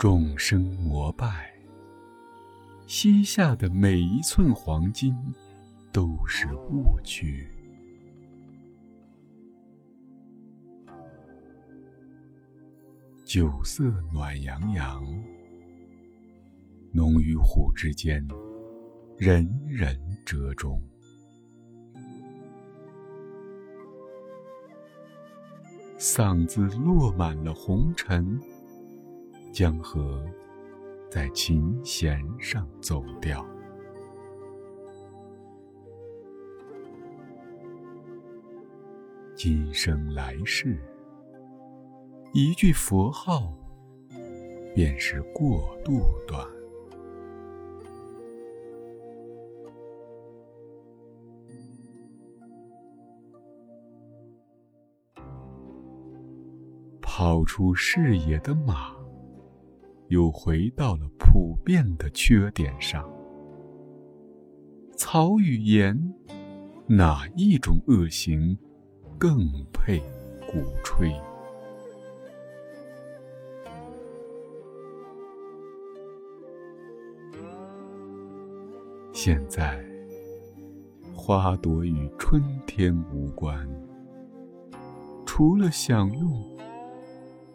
众生膜拜，膝下的每一寸黄金都是误区。酒色暖洋洋，龙与虎之间，人人折中。嗓子落满了红尘，江河在琴弦上走调。今生来世，一句佛号，便是过渡段。跑出视野的马，又回到了普遍的缺点上。草与盐，哪一种恶行更配鼓吹？现在，花朵与春天无关，除了享用。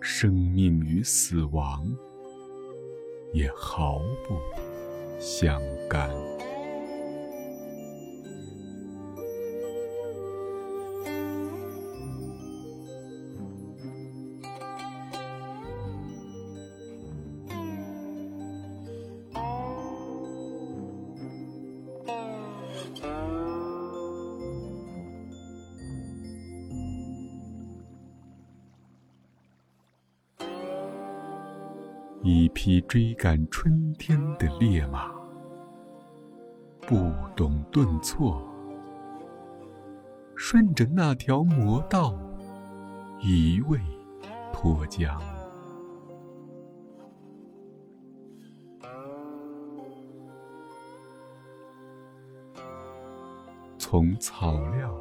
生命与死亡也毫不相干。一匹追赶春天的烈马，不懂顿挫，顺着那条魔道，一味脱缰。从草料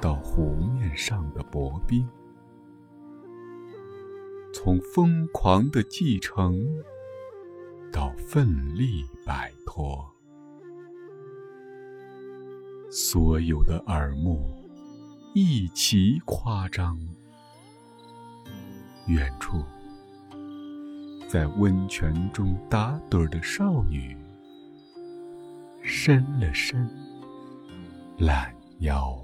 到湖面上的薄冰。从疯狂的继承到奋力摆脱，所有的耳目一齐夸张。远处，在温泉中打盹的少女，伸了伸懒腰。